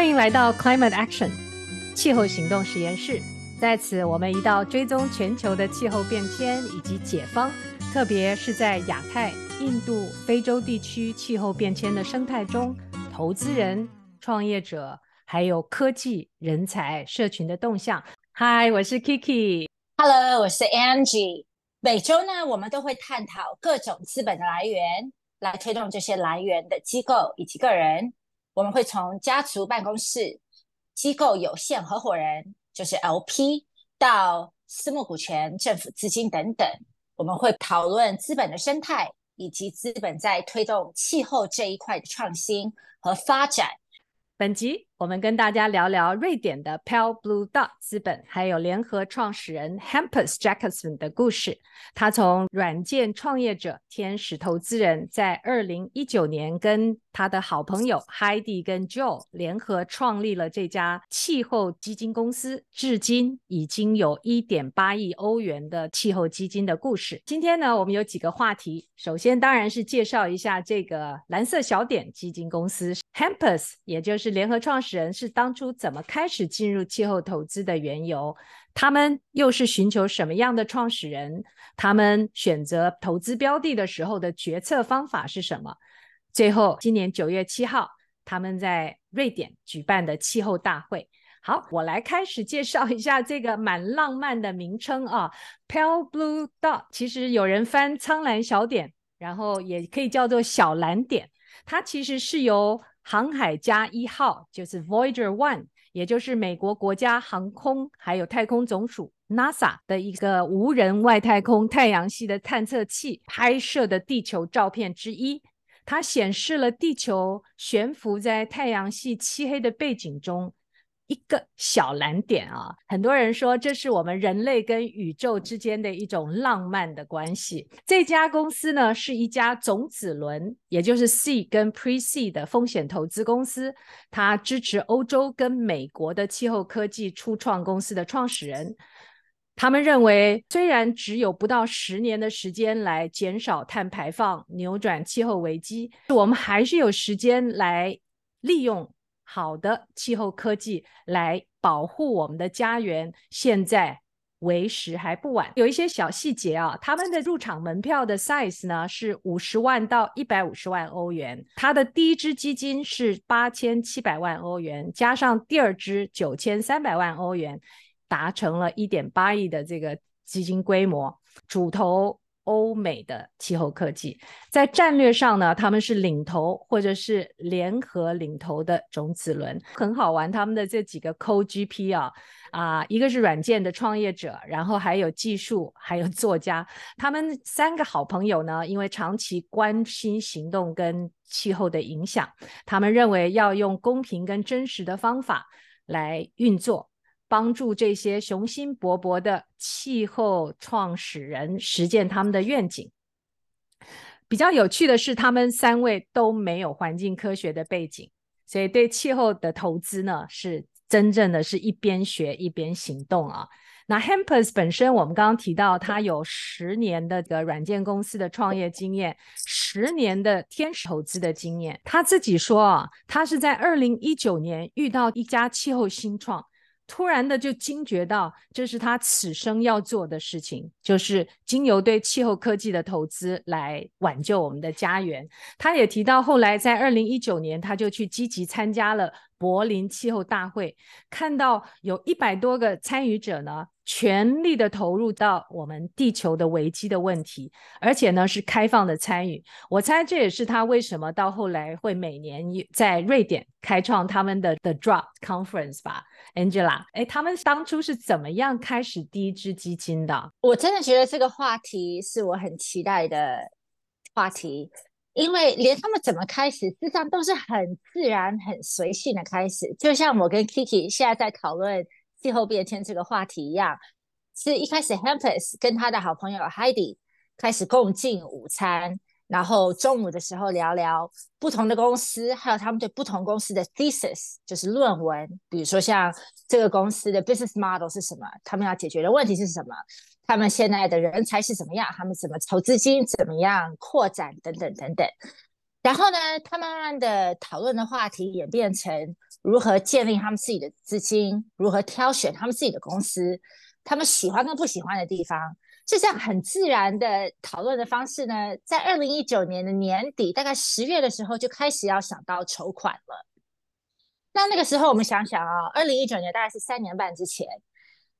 欢迎来到 Climate Action 气候行动实验室。在此，我们一道追踪全球的气候变迁以及解方，特别是在亚太、印度、非洲地区气候变迁的生态中，投资人、创业者还有科技人才社群的动向。Hi，我是 Kiki。Hello，我是 Angie。每周呢，我们都会探讨各种资本的来源，来推动这些来源的机构以及个人。我们会从家族办公室、机构有限合伙人，就是 LP，到私募股权、政府资金等等。我们会讨论资本的生态，以及资本在推动气候这一块的创新和发展。本集我们跟大家聊聊瑞典的 Pale Blue Dot 资本，还有联合创始人 Hampus Jacobsson 的故事。他从软件创业者、天使投资人，在二零一九年跟他的好朋友 Heidi 跟 Joe 联合创立了这家气候基金公司，至今已经有一点八亿欧元的气候基金的故事。今天呢，我们有几个话题，首先当然是介绍一下这个蓝色小点基金公司。Hampus，也就是联合创始人，是当初怎么开始进入气候投资的缘由？他们又是寻求什么样的创始人？他们选择投资标的的时候的决策方法是什么？最后，今年九月七号，他们在瑞典举办的气候大会。好，我来开始介绍一下这个蛮浪漫的名称啊，Pale Blue Dot。其实有人翻苍蓝小点，然后也可以叫做小蓝点。它其实是由航海家一号就是 Voyager One，也就是美国国家航空还有太空总署 NASA 的一个无人外太空太阳系的探测器拍摄的地球照片之一。它显示了地球悬浮在太阳系漆黑的背景中。一个小蓝点啊，很多人说这是我们人类跟宇宙之间的一种浪漫的关系。这家公司呢，是一家种子轮，也就是 C 跟 Pre C 的风险投资公司。它支持欧洲跟美国的气候科技初创公司的创始人。他们认为，虽然只有不到十年的时间来减少碳排放、扭转气候危机，我们还是有时间来利用。好的气候科技来保护我们的家园，现在为时还不晚。有一些小细节啊，他们的入场门票的 size 呢是五十万到一百五十万欧元，它的第一支基金是八千七百万欧元，加上第二支九千三百万欧元，达成了一点八亿的这个基金规模，主投。欧美的气候科技在战略上呢，他们是领头或者是联合领头的种子轮，很好玩。他们的这几个 Co-GP 啊啊，一个是软件的创业者，然后还有技术，还有作家。他们三个好朋友呢，因为长期关心行动跟气候的影响，他们认为要用公平跟真实的方法来运作。帮助这些雄心勃勃的气候创始人实践他们的愿景。比较有趣的是，他们三位都没有环境科学的背景，所以对气候的投资呢，是真正的是一边学一边行动啊。那 Hampus 本身，我们刚刚提到，他有十年的个软件公司的创业经验，十年的天使投资的经验。他自己说啊，他是在二零一九年遇到一家气候新创。突然的就惊觉到，这是他此生要做的事情，就是经由对气候科技的投资来挽救我们的家园。他也提到，后来在二零一九年，他就去积极参加了柏林气候大会，看到有一百多个参与者呢，全力的投入到我们地球的危机的问题，而且呢是开放的参与。我猜这也是他为什么到后来会每年在瑞典开创他们的 The Drop Conference 吧，Angela。哎，他们当初是怎么样开始第一支基金的？我真的觉得这个话题是我很期待的话题。因为连他们怎么开始，事实上都是很自然、很随性的开始，就像我跟 Kiki 现在在讨论气候变迁这个话题一样。是一开始 Hampus 跟他的好朋友 Heidi 开始共进午餐，然后中午的时候聊聊不同的公司，还有他们对不同公司的 thesis，就是论文。比如说像这个公司的 business model 是什么，他们要解决的问题是什么。他们现在的人才是怎么样？他们怎么筹资金？怎么样扩展？等等等等。然后呢，他慢慢的讨论的话题演变成如何建立他们自己的资金，如何挑选他们自己的公司，他们喜欢跟不喜欢的地方，就这样很自然的讨论的方式呢，在二零一九年的年底，大概十月的时候就开始要想到筹款了。那那个时候我们想想啊，二零一九年大概是三年半之前，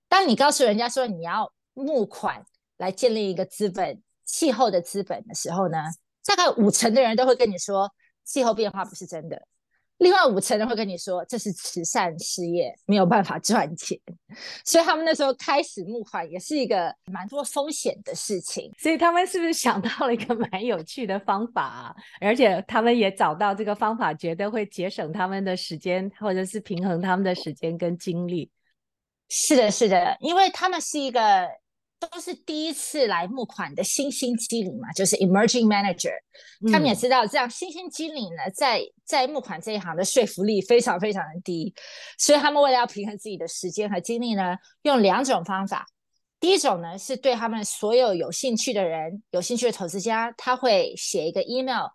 当你告诉人家说你要募款来建立一个资本，气候的资本的时候呢，大概五成的人都会跟你说，气候变化不是真的。另外五成人会跟你说，这是慈善事业，没有办法赚钱。所以他们那时候开始募款，也是一个蛮多风险的事情。所以他们是不是想到了一个蛮有趣的方法啊？而且他们也找到这个方法，觉得会节省他们的时间，或者是平衡他们的时间跟精力。是的，是的，因为他们是一个。都是第一次来募款的新兴机灵嘛，就是 emerging manager，他们也知道这样新兴机灵呢，在在募款这一行的说服力非常非常的低，所以他们为了要平衡自己的时间和精力呢，用两种方法。第一种呢，是对他们所有有兴趣的人、有兴趣的投资家，他会写一个 email，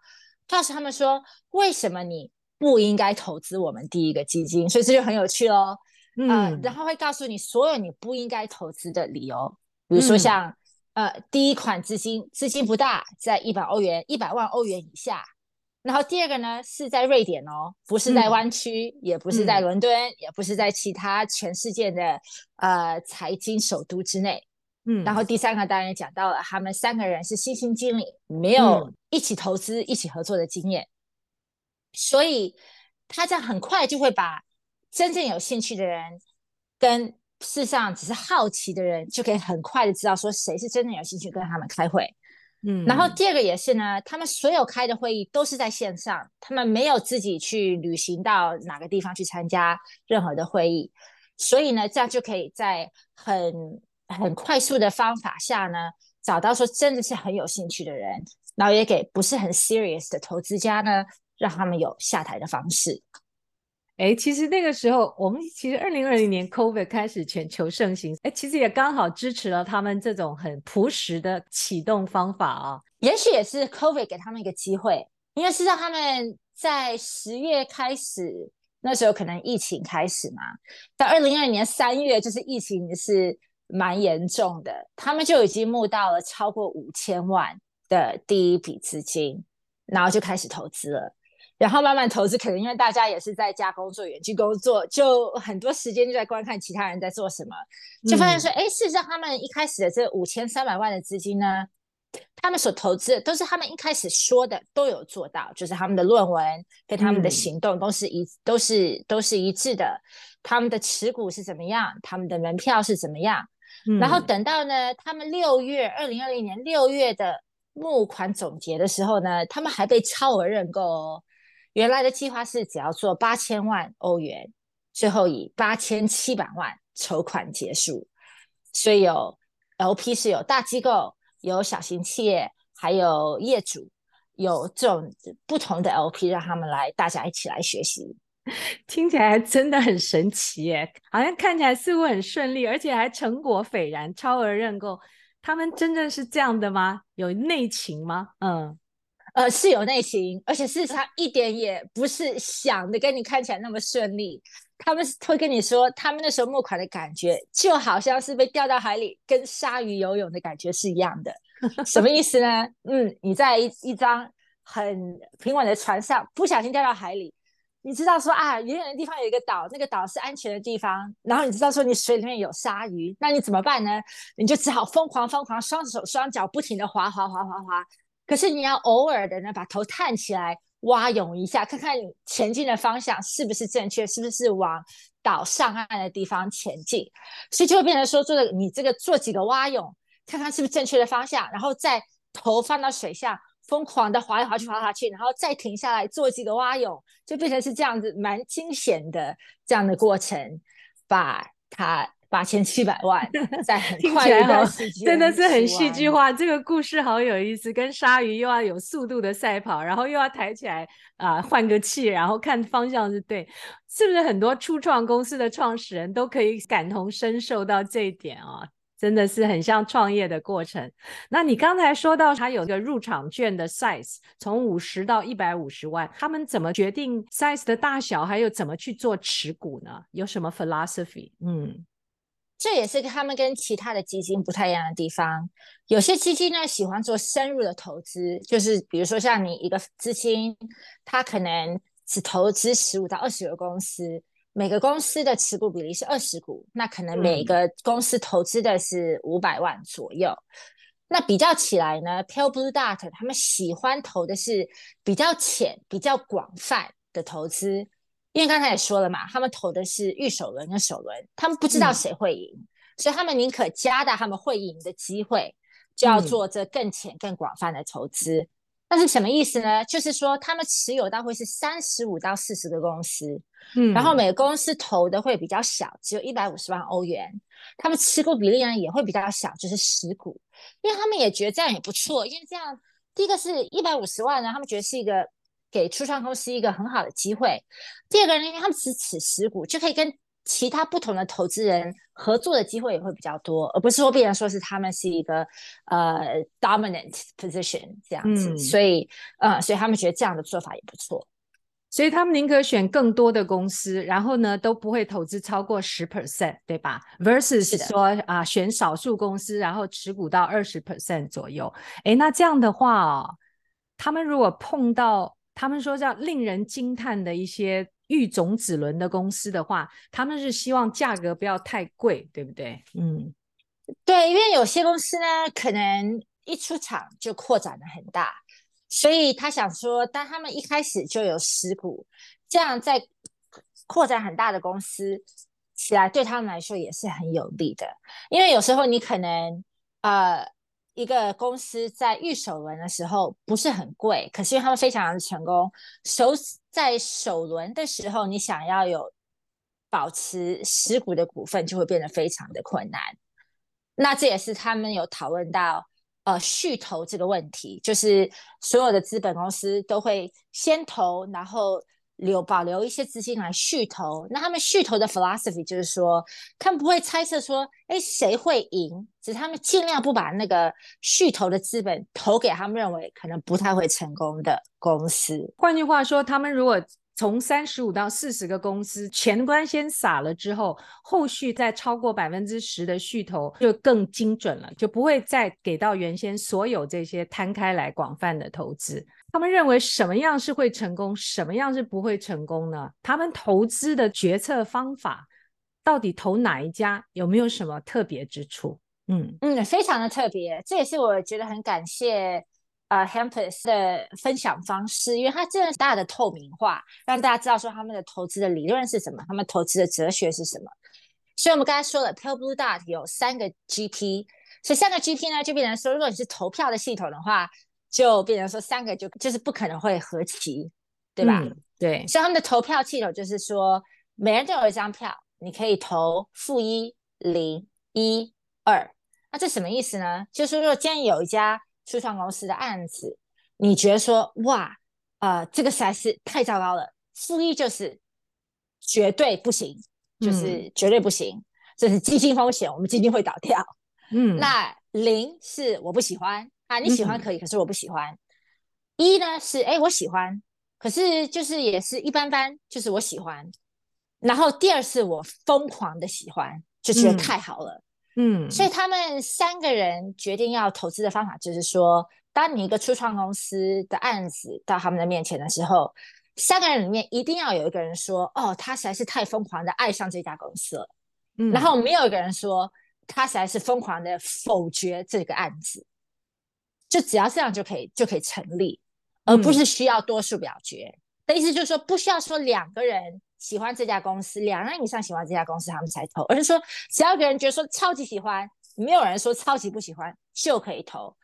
告诉他们说，为什么你不应该投资我们第一个基金，所以这就很有趣喽。嗯、呃，然后会告诉你所有你不应该投资的理由。比如说像，嗯、呃，第一款资金资金不大，在一百欧元、一百万欧元以下。然后第二个呢，是在瑞典哦，不是在湾区，嗯、也不是在伦敦，嗯、也不是在其他全世界的呃财经首都之内。嗯，然后第三个当然讲到了，他们三个人是新兴经理，没有一起投资、嗯、一起合作的经验，所以他这样很快就会把真正有兴趣的人跟。事实上，只是好奇的人就可以很快的知道说谁是真的有兴趣跟他们开会。嗯，然后第二个也是呢，他们所有开的会议都是在线上，他们没有自己去旅行到哪个地方去参加任何的会议，所以呢，这样就可以在很很快速的方法下呢，找到说真的是很有兴趣的人，然后也给不是很 serious 的投资家呢，让他们有下台的方式。哎，其实那个时候，我们其实二零二零年 COVID 开始全球盛行，哎，其实也刚好支持了他们这种很朴实的启动方法啊。也许也是 COVID 给他们一个机会，因为事实上他们在十月开始，那时候可能疫情开始嘛，到二零二零年三月，就是疫情是蛮严重的，他们就已经募到了超过五千万的第一笔资金，然后就开始投资了。然后慢慢投资，可能因为大家也是在家工作、远距工作，就很多时间就在观看其他人在做什么，就发现说，哎、嗯，事实上他们一开始的这五千三百万的资金呢，他们所投资的都是他们一开始说的都有做到，就是他们的论文跟他们的行动都是一、嗯、都是都是一致的，他们的持股是怎么样，他们的门票是怎么样，嗯、然后等到呢，他们六月二零二零年六月的募款总结的时候呢，他们还被超额认购哦。原来的计划是只要做八千万欧元，最后以八千七百万筹款结束。所以有 LP 是有大机构、有小型企业，还有业主，有这种不同的 LP，让他们来，大家一起来学习。听起来真的很神奇耶，好像看起来似乎很顺利，而且还成果斐然，超额认购。他们真正是这样的吗？有内情吗？嗯。呃，是有内情，而且事实上一点也不是想的跟你看起来那么顺利。他们会跟你说，他们那时候募款的感觉就好像是被掉到海里跟鲨鱼游泳的感觉是一样的。什么意思呢？嗯，你在一一张很平稳的船上，不小心掉到海里，你知道说啊，远远的地方有一个岛，那个岛是安全的地方，然后你知道说你水里面有鲨鱼，那你怎么办呢？你就只好疯狂疯狂，双手双脚不停的划划划划划。可是你要偶尔的呢，把头探起来蛙泳一下，看看你前进的方向是不是正确，是不是往岛上岸的地方前进。所以就会变成说，做的你这个做几个蛙泳，看看是不是正确的方向，然后再头放到水下，疯狂的划来划去，划来划去，然后再停下来做几个蛙泳，就变成是这样子蛮惊险的这样的过程，把它。八千七百万，在很快的时间，真的是很戏剧化。这个故事好有意思，跟鲨鱼又要有速度的赛跑，然后又要抬起来啊，换个气，然后看方向是对，是不是很多初创公司的创始人都可以感同身受到这一点啊？真的是很像创业的过程。那你刚才说到他有一个入场券的 size，从五十到一百五十万，他们怎么决定 size 的大小，还有怎么去做持股呢？有什么 philosophy？嗯，这也是他们跟其他的基金不太一样的地方。有些基金呢喜欢做深入的投资，就是比如说像你一个资金，它可能只投资十五到二十个公司。每个公司的持股比例是二十股，那可能每个公司投资的是五百万左右。嗯、那比较起来呢，Pale Blue Dot 他们喜欢投的是比较浅、比较广泛的投资，因为刚才也说了嘛，他们投的是预首轮跟首轮，他们不知道谁会赢，嗯、所以他们宁可加大他们会赢的机会，就要做这更浅、更广泛的投资。嗯那是什么意思呢？就是说，他们持有到会是三十五到四十个公司，嗯，然后每个公司投的会比较小，只有一百五十万欧元。他们持股比例呢也会比较小，就是十股，因为他们也觉得这样也不错，因为这样第一个是一百五十万呢，他们觉得是一个给初创公司一个很好的机会。第二个呢，因为他们只持十股，就可以跟其他不同的投资人合作的机会也会比较多，而不是说必然说是他们是一个呃 dominant position 这样子，嗯、所以呃，所以他们觉得这样的做法也不错，所以他们宁可选更多的公司，然后呢都不会投资超过十 percent，对吧？versus 说啊、呃、选少数公司，然后持股到二十 percent 左右。哎，那这样的话哦，他们如果碰到他们说叫令人惊叹的一些。育种子轮的公司的话，他们是希望价格不要太贵，对不对？嗯，对，因为有些公司呢，可能一出场就扩展的很大，所以他想说，当他们一开始就有十股，这样在扩展很大的公司起来，对他们来说也是很有利的。因为有时候你可能呃。一个公司在预首轮的时候不是很贵，可是因为他们非常的成功，首在首轮的时候，你想要有保持十股的股份，就会变得非常的困难。那这也是他们有讨论到呃续投这个问题，就是所有的资本公司都会先投，然后。留保留一些资金来续投，那他们续投的 philosophy 就是说，他们不会猜测说，哎，谁会赢，只是他们尽量不把那个续投的资本投给他们认为可能不太会成功的公司。换句话说，他们如果从三十五到四十个公司前端先撒了之后，后续再超过百分之十的续投就更精准了，就不会再给到原先所有这些摊开来广泛的投资。他们认为什么样是会成功，什么样是不会成功呢？他们投资的决策方法到底投哪一家，有没有什么特别之处？嗯嗯，非常的特别，这也是我觉得很感谢呃 Hampus 的分享方式，因为它真的是大的透明化，让大家知道说他们的投资的理论是什么，他们投资的哲学是什么。所以我们刚才说了，Pale Blue Dot 有三个 GP，所以三个 GP 呢就变成说，如果你是投票的系统的话。就变成说三个就就是不可能会合齐，对吧？嗯、对，所以他们的投票系统就是说，每人都有一张票，你可以投负一、零、一、二。那这什么意思呢？就是说，今天有一家初创公司的案子，你觉得说，哇，呃，这个实在是太糟糕了，负一就是绝对不行，就是绝对不行，嗯、这是基金风险，我们基金会倒掉。嗯，那零是我不喜欢。啊，你喜欢可以，嗯、可是我不喜欢。一呢是哎，我喜欢，可是就是也是一般般，就是我喜欢。然后第二是我疯狂的喜欢，就觉得太好了。嗯，所以他们三个人决定要投资的方法就是说，当你一个初创公司的案子到他们的面前的时候，三个人里面一定要有一个人说，哦，他实在是太疯狂的爱上这家公司了。嗯，然后没有一个人说他实在是疯狂的否决这个案子。就只要这样就可以就可以成立，而不是需要多数表决。嗯、的意思就是说，不需要说两个人喜欢这家公司，两人以上喜欢这家公司他们才投，而是说只要一个人觉得说超级喜欢，没有人说超级不喜欢就可以投。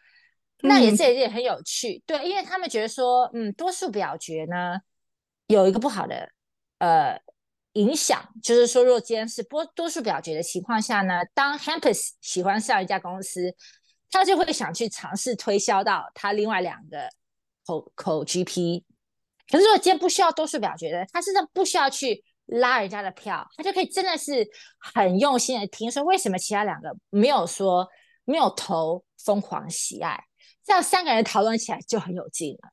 那也是也很有趣，嗯、对，因为他们觉得说，嗯，多数表决呢有一个不好的呃影响，就是说，如果今天是多多数表决的情况下呢，当 Hampus 喜欢上一家公司。他就会想去尝试推销到他另外两个口口 GP，可是如果今天不需要多数表决的，他甚至不需要去拉人家的票，他就可以真的是很用心的听说为什么其他两个没有说没有投疯狂喜爱，这样三个人讨论起来就很有劲了，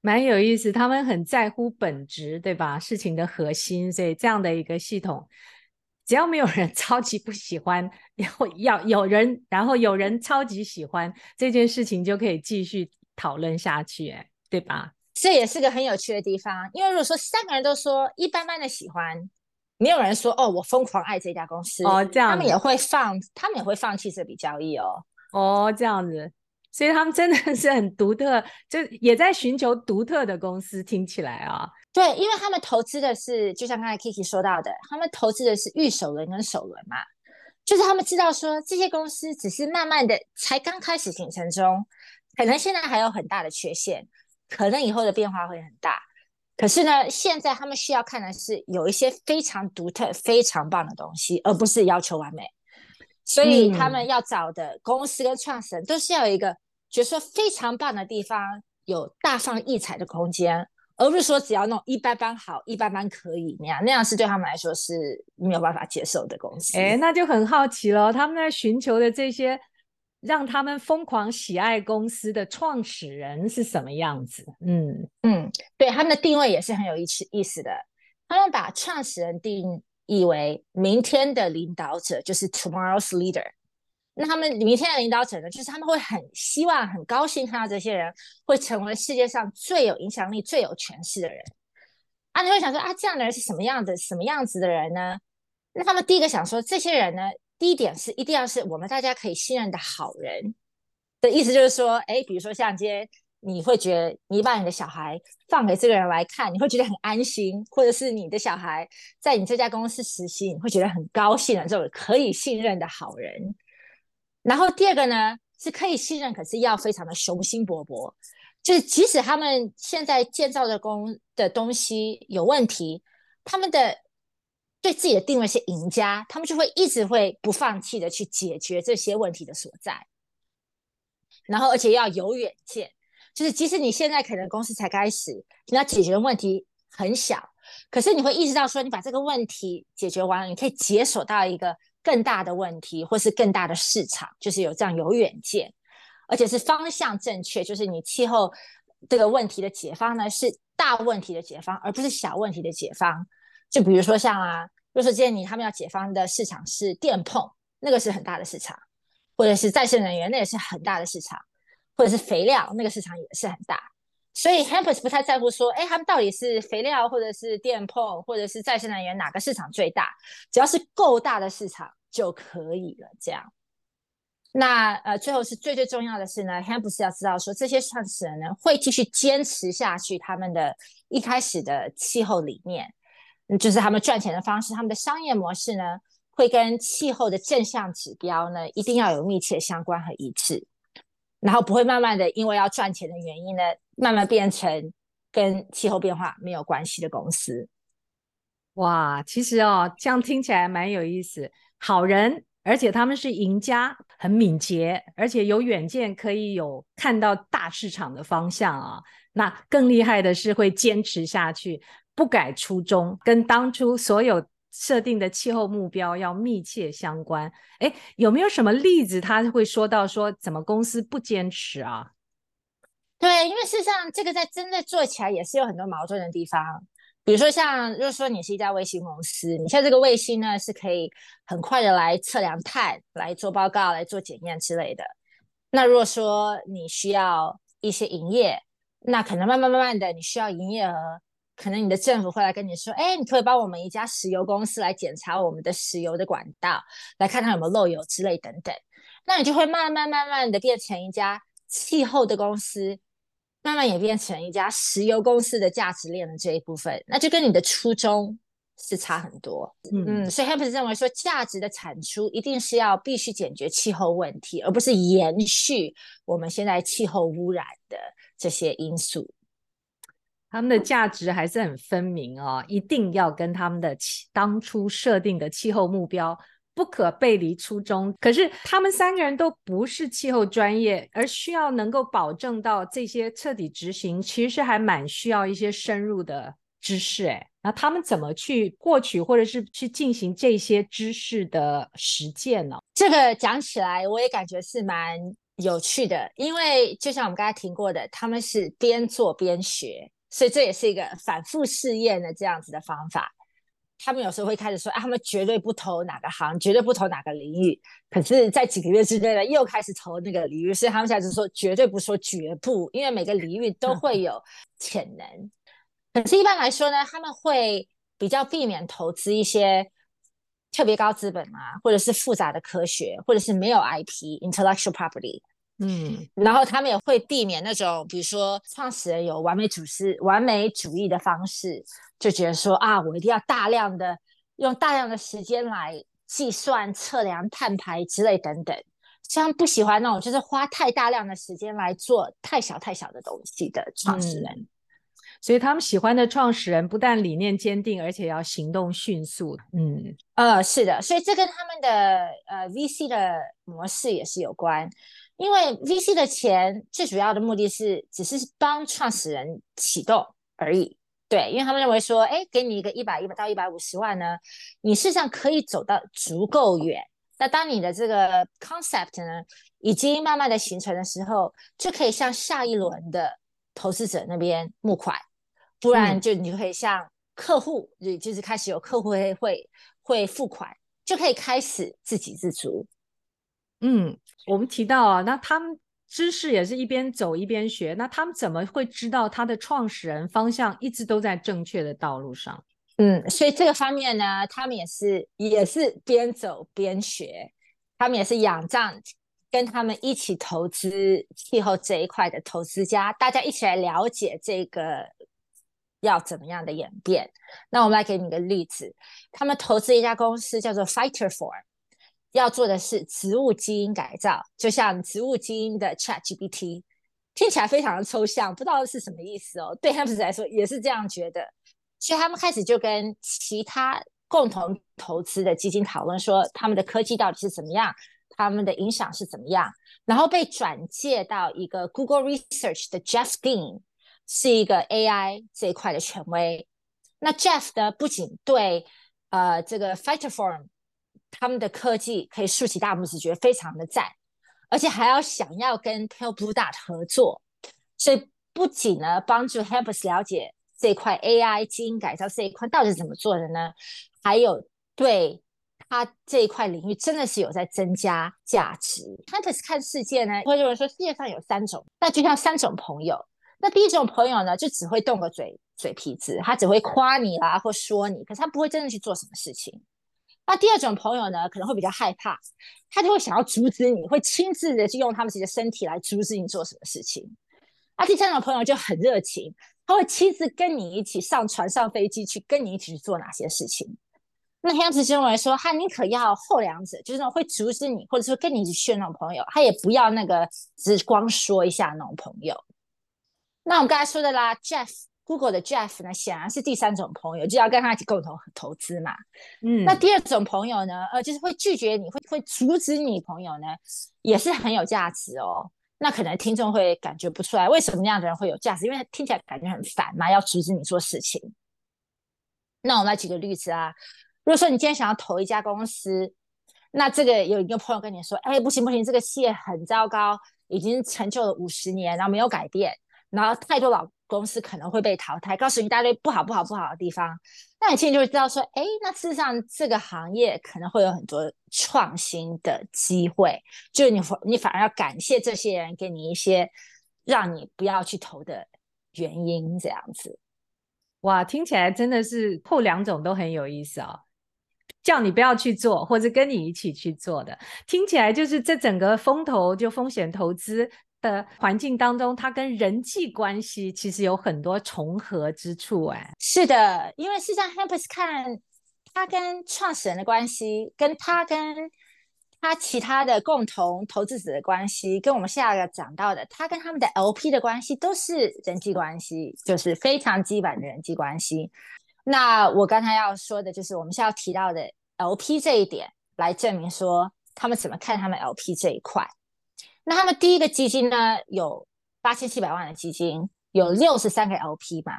蛮有意思。他们很在乎本质，对吧？事情的核心，所以这样的一个系统，只要没有人 超级不喜欢，要要有人，然后有人超级喜欢这件事情，就可以继续讨论下去，哎，对吧？这也是个很有趣的地方，因为如果说三个人都说一般般的喜欢，没有人说哦，我疯狂爱这家公司哦，这样他们也会放，他们也会放弃这笔交易哦。哦，这样子，所以他们真的 是很独特，就也在寻求独特的公司。听起来啊，对，因为他们投资的是，就像刚才 Kiki 说到的，他们投资的是预首轮跟首轮嘛，就是他们知道说这些公司只是慢慢的才刚开始形成中，可能现在还有很大的缺陷。可能以后的变化会很大，可是呢，现在他们需要看的是有一些非常独特、非常棒的东西，而不是要求完美。所以他们要找的公司跟创始人都是要有一个觉得说非常棒的地方，有大放异彩的空间，而不是说只要那种一般般好、一般般可以那样，那样是对他们来说是没有办法接受的公司。哎，那就很好奇了，他们在寻求的这些。让他们疯狂喜爱公司的创始人是什么样子？嗯嗯，对，他们的定位也是很有意思意思的。他们把创始人定义为明天的领导者，就是 tomorrow's leader。那他们明天的领导者呢，就是他们会很希望、很高兴看到这些人会成为世界上最有影响力、最有权势的人。啊，你会想说啊，这样的人是什么样的、什么样子的人呢？那他们第一个想说，这些人呢？第一点是一定要是我们大家可以信任的好人的意思，就是说，哎，比如说像今天你会觉得你把你的小孩放给这个人来看，你会觉得很安心，或者是你的小孩在你这家公司实习，你会觉得很高兴的这种可以信任的好人。然后第二个呢，是可以信任，可是要非常的雄心勃勃，就是即使他们现在建造的工的东西有问题，他们的。对自己的定位是赢家，他们就会一直会不放弃的去解决这些问题的所在，然后而且要有远见，就是即使你现在可能公司才开始，你要解决的问题很小，可是你会意识到说，你把这个问题解决完了，你可以解锁到一个更大的问题，或是更大的市场，就是有这样有远见，而且是方向正确，就是你气候这个问题的解方呢，是大问题的解方，而不是小问题的解方。就比如说像啊，就是建议他们要解放的市场是电碰，那个是很大的市场，或者是再生能源，那也是很大的市场，或者是肥料，那个市场也是很大。所以 Hampus 不太在乎说，哎，他们到底是肥料，或者是电碰，或者是再生能源哪个市场最大？只要是够大的市场就可以了。这样，那呃，最后是最最重要的是呢，Hampus 要知道说，这些创始人呢会继续坚持下去他们的一开始的气候理念。就是他们赚钱的方式，他们的商业模式呢，会跟气候的正向指标呢，一定要有密切相关和一致，然后不会慢慢的因为要赚钱的原因呢，慢慢变成跟气候变化没有关系的公司。哇，其实哦，这样听起来蛮有意思，好人，而且他们是赢家，很敏捷，而且有远见，可以有看到大市场的方向啊。那更厉害的是会坚持下去。不改初衷，跟当初所有设定的气候目标要密切相关。诶，有没有什么例子？他会说到说，怎么公司不坚持啊？对，因为事实上，这个在真的做起来也是有很多矛盾的地方。比如说，像如果说你是一家卫星公司，你现在这个卫星呢是可以很快的来测量碳、来做报告、来做检验之类的。那如果说你需要一些营业，那可能慢慢慢慢的，你需要营业额。可能你的政府会来跟你说，哎，你可以帮我们一家石油公司来检查我们的石油的管道，来看看有没有漏油之类等等。那你就会慢慢慢慢的变成一家气候的公司，慢慢也变成一家石油公司的价值链的这一部分。那就跟你的初衷是差很多。嗯，嗯，所以 Hampus 认为说，价值的产出一定是要必须解决气候问题，而不是延续我们现在气候污染的这些因素。他们的价值还是很分明哦，一定要跟他们的当初设定的气候目标不可背离初衷。可是他们三个人都不是气候专业，而需要能够保证到这些彻底执行，其实还蛮需要一些深入的知识。哎，那他们怎么去获取或者是去进行这些知识的实践呢？这个讲起来我也感觉是蛮有趣的，因为就像我们刚才听过的，他们是边做边学，所以这也是一个反复试验的这样子的方法。他们有时候会开始说，啊，他们绝对不投哪个行，绝对不投哪个领域。可是，在几个月之内呢，又开始投那个领域。所以他们现在就说，绝对不说绝不，因为每个领域都会有潜能。可是，一般来说呢，他们会比较避免投资一些特别高资本啊，或者是复杂的科学，或者是没有 IP（intellectual property）。嗯，然后他们也会避免那种，比如说创始人有完美主义、完美主义的方式，就觉得说啊，我一定要大量的用大量的时间来计算、测量、碳排之类等等。像不喜欢那种就是花太大量的时间来做太小太小的东西的创始人。嗯，所以他们喜欢的创始人不但理念坚定，而且要行动迅速。嗯，呃，是的，所以这跟他们的呃 VC 的模式也是有关。因为 VC 的钱最主要的目的是只是帮创始人启动而已，对，因为他们认为说，哎，给你一个一百一百到一百五十万呢，你事实上可以走到足够远。那当你的这个 concept 呢已经慢慢的形成的时候，就可以向下一轮的投资者那边募款，不然就你就可以向客户，就就是开始有客户会会会付款，就可以开始自给自足。嗯，我们提到啊，那他们知识也是一边走一边学，那他们怎么会知道他的创始人方向一直都在正确的道路上？嗯，所以这个方面呢，他们也是也是边走边学，他们也是仰仗跟他们一起投资气候这一块的投资家，大家一起来了解这个要怎么样的演变。那我们来给你个例子，他们投资一家公司叫做 Fighter for。要做的是植物基因改造，就像植物基因的 ChatGPT，听起来非常的抽象，不知道是什么意思哦。对他们来说也是这样觉得，所以他们开始就跟其他共同投资的基金讨论说，他们的科技到底是怎么样，他们的影响是怎么样，然后被转介到一个 Google Research 的 Jeff Dean，是一个 AI 这一块的权威。那 Jeff 呢，不仅对呃这个 Fighter Form 他们的科技可以竖起大拇指，觉得非常的赞，而且还要想要跟 Pale Blue Dot 合作，所以不仅呢帮助 Hampus 了解这块 AI 基因改造这一块到底是怎么做的呢，还有对他这一块领域真的是有在增加价值。Hampus 看世界呢，会认为说世界上有三种，那就像三种朋友。那第一种朋友呢，就只会动个嘴嘴皮子，他只会夸你啦或说你，可是他不会真的去做什么事情。那第二种朋友呢，可能会比较害怕，他就会想要阻止你，会亲自的去用他们自己的身体来阻止你做什么事情。那第三种朋友就很热情，他会亲自跟你一起上船、上飞机，去跟你一起去做哪些事情。那黑羊子认为说，他宁可要后两者，就是那种会阻止你，或者说跟你一起去的那种朋友，他也不要那个只光说一下那种朋友。那我们刚才说的啦，Jeff。Google 的 Jeff 呢，显然是第三种朋友，就要跟他一起共同投资嘛。嗯，那第二种朋友呢，呃，就是会拒绝你，会会阻止你朋友呢，也是很有价值哦。那可能听众会感觉不出来，为什么那样的人会有价值？因为他听起来感觉很烦嘛，要阻止你做事情。那我们来举个例子啊，如果说你今天想要投一家公司，那这个有一个朋友跟你说，哎，不行不行，这个企业很糟糕，已经成就了五十年，然后没有改变，然后太多老。公司可能会被淘汰，告诉你一大堆不好、不好、不好的地方。那你现在就会知道说，哎，那事实上这个行业可能会有很多创新的机会，就是你你反而要感谢这些人给你一些让你不要去投的原因，这样子。哇，听起来真的是后两种都很有意思哦，叫你不要去做，或者跟你一起去做的，听起来就是这整个风投就风险投资。的环境当中，它跟人际关系其实有很多重合之处。哎，是的，因为事实上，Hampus 看他跟创始人的关系，跟他跟他其他的共同投资者的关系，跟我们下一个讲到的，他跟他们的 LP 的关系，都是人际关系，就是非常基本的人际关系。那我刚才要说的就是，我们现在要提到的 LP 这一点，来证明说他们怎么看他们 LP 这一块。那他们第一个基金呢，有八千七百万的基金，有六十三个 LP 嘛。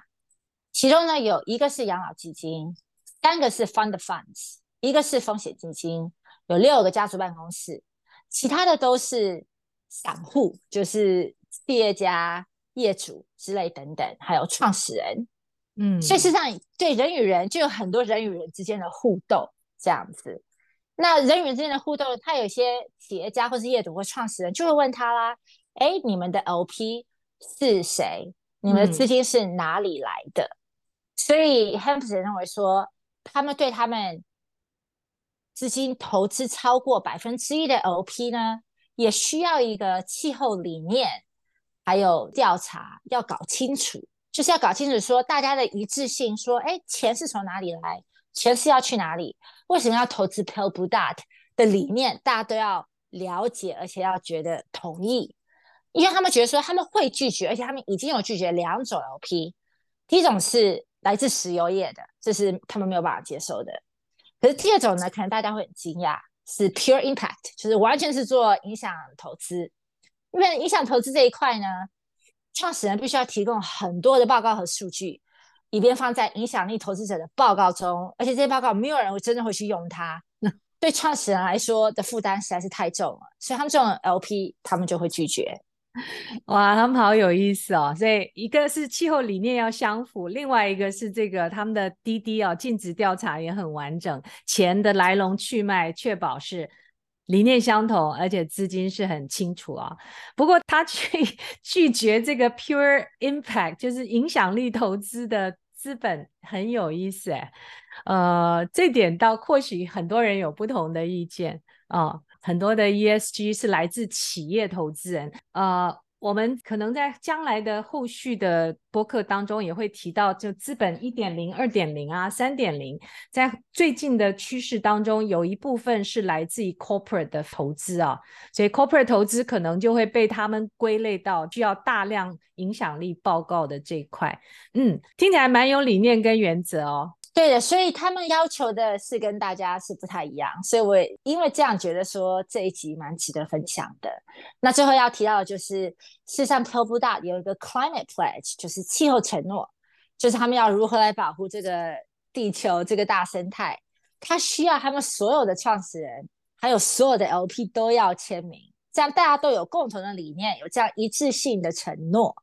其中呢有一个是养老基金，三个是 fund funds，一个是风险基金，有六个家族办公室，其他的都是散户，就是企业家、业主之类等等，还有创始人。嗯，所以事实上对人与人就有很多人与人之间的互动这样子。那人与人之间的互动，他有些企业家或是业主或创始人就会问他啦：“哎，你们的 LP 是谁？你们的资金是哪里来的？”嗯、所以 Hampson 认为说，他们对他们资金投资超过百分之一的 LP 呢，也需要一个气候理念，还有调查要搞清楚，就是要搞清楚说大家的一致性，说：“哎，钱是从哪里来？钱是要去哪里？”为什么要投资 Pale Blue Dot 的理念？大家都要了解，而且要觉得同意，因为他们觉得说他们会拒绝，而且他们已经有拒绝两种 LP。第一种是来自石油业的，这是他们没有办法接受的。可是第二种呢，可能大家会很惊讶，是 Pure Impact，就是完全是做影响投资。因为影响投资这一块呢，创始人必须要提供很多的报告和数据。以便放在影响力投资者的报告中，而且这些报告没有人会真正会去用它，那对创始人来说的负担实在是太重了，所以他们这种 LP 他们就会拒绝。哇，他们好有意思哦！所以一个是气候理念要相符，另外一个是这个他们的滴滴哦，尽职调查也很完整，钱的来龙去脉确保是理念相同，而且资金是很清楚啊、不过他去 拒绝这个 Pure Impact，就是影响力投资的。资本很有意思哎，呃，这点倒或许很多人有不同的意见啊、很多的 ESG 是来自企业投资人，呃。我们可能在将来的后续的播客当中也会提到，就资本一点零、二点零啊、三点零，在最近的趋势当中，有一部分是来自于 corporate 的投资啊，所以 corporate 投资可能就会被他们归类到需要大量影响力报告的这一块。嗯，听起来蛮有理念跟原则哦。对的，所以他们要求的是跟大家是不太一样，所以我因为这样觉得说这一集蛮值得分享的。那最后要提到的就是，事实上 Pale Blue Dot 有一个 Climate Pledge，就是气候承诺，就是他们要如何来保护这个地球这个大生态，他需要他们所有的创始人还有所有的 LP 都要签名，这样大家都有共同的理念，有这样一致性的承诺。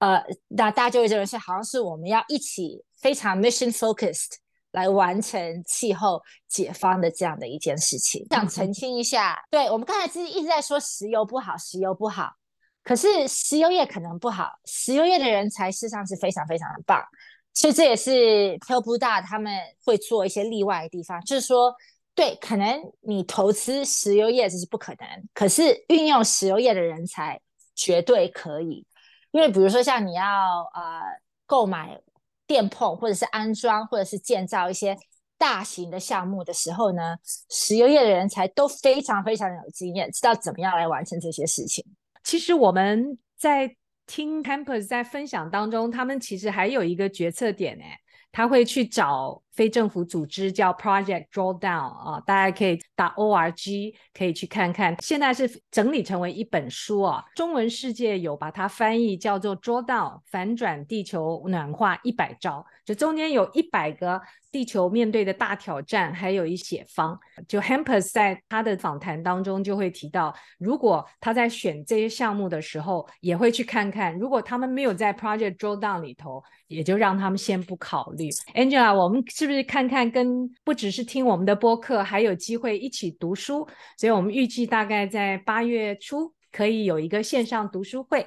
呃，那大家就会认为是好像是我们要一起。非常 mission focused 来完成气候解放的这样的一件事情，想澄清一下，对，我们刚才其实一直在说石油不好，石油不好，可是石油业可能不好，石油业的人才事实上是非常非常的棒，其实这也是 Blue Dot 他们会做一些例外的地方，就是说，对，可能你投资石油业这是不可能，可是运用石油业的人才绝对可以，因为比如说像你要呃购买。电碰或者是安装或者是建造一些大型的项目的时候呢，石油业的人才都非常非常有经验，知道怎么样来完成这些事情。其实我们在听 Campus 在分享当中，他们其实还有一个决策点呢，他会去找。非政府组织叫 Project Drawdown 啊，大家可以打 org 可以去看看。现在是整理成为一本书啊，中文世界有把它翻译叫做 Drawdown 反转地球暖化一百招，就中间有一百个地球面对的大挑战，还有一些方。就 Hampers 在他的访谈当中就会提到，如果他在选这些项目的时候，也会去看看，如果他们没有在 Project Drawdown 里头，也就让他们先不考虑。Angela，我们。是不是看看跟不只是听我们的播客，还有机会一起读书？所以我们预计大概在八月初可以有一个线上读书会，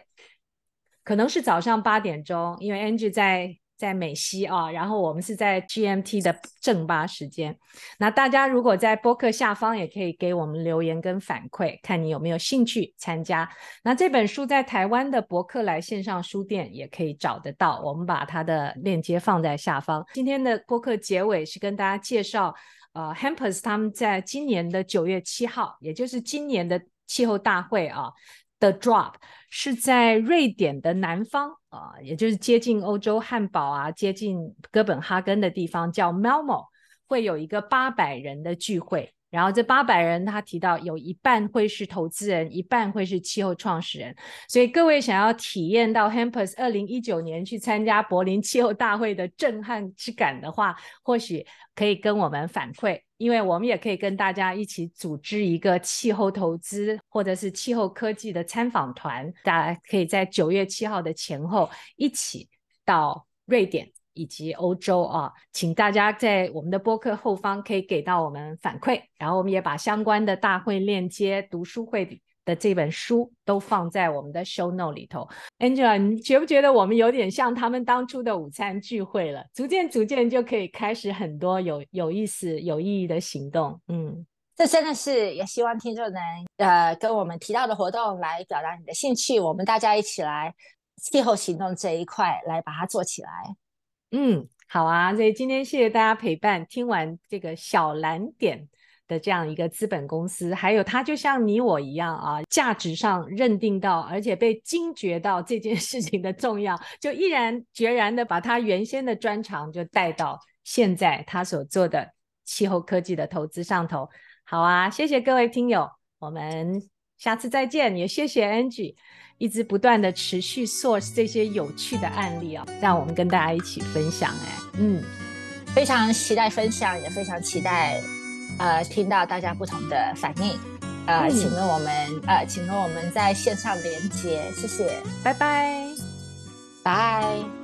可能是早上八点钟，因为 Angie 在。在美西啊，然后我们是在 GMT 的正八时间。那大家如果在播客下方也可以给我们留言跟反馈，看你有没有兴趣参加。那这本书在台湾的博客来线上书店也可以找得到，我们把它的链接放在下方。今天的播客结尾是跟大家介绍，呃，Hampus 他们在今年的九月七号，也就是今年的气候大会啊。The Drop 是在瑞典的南方啊，也就是接近欧洲汉堡啊，接近哥本哈根的地方，叫 Malmo，会有一个八百人的聚会。然后这八百人，他提到有一半会是投资人，一半会是气候创始人。所以各位想要体验到 Hampus 二零一九年去参加柏林气候大会的震撼之感的话，或许可以跟我们反馈，因为我们也可以跟大家一起组织一个气候投资或者是气候科技的参访团，大家可以在九月七号的前后一起到瑞典。以及欧洲啊，请大家在我们的播客后方可以给到我们反馈，然后我们也把相关的大会链接、读书会的这本书都放在我们的 show note 里头。Angela，你觉不觉得我们有点像他们当初的午餐聚会了？逐渐逐渐就可以开始很多有有意思、有意义的行动。嗯，这真的是也希望听众能呃跟我们提到的活动来表达你的兴趣，我们大家一起来气候行动这一块来把它做起来。嗯，好啊，所以今天谢谢大家陪伴。听完这个小蓝点的这样一个资本公司，还有它就像你我一样啊，价值上认定到，而且被惊觉到这件事情的重要，就毅然决然的把他原先的专长就带到现在他所做的气候科技的投资上头。好啊，谢谢各位听友，我们下次再见，也谢谢 Angie。一直不断的持续 source 这些有趣的案例哦，让我们跟大家一起分享哎，嗯，非常期待分享，也非常期待呃听到大家不同的反应，呃，嗯、请问我们呃，请问我们在线上连接，谢谢，拜拜，拜。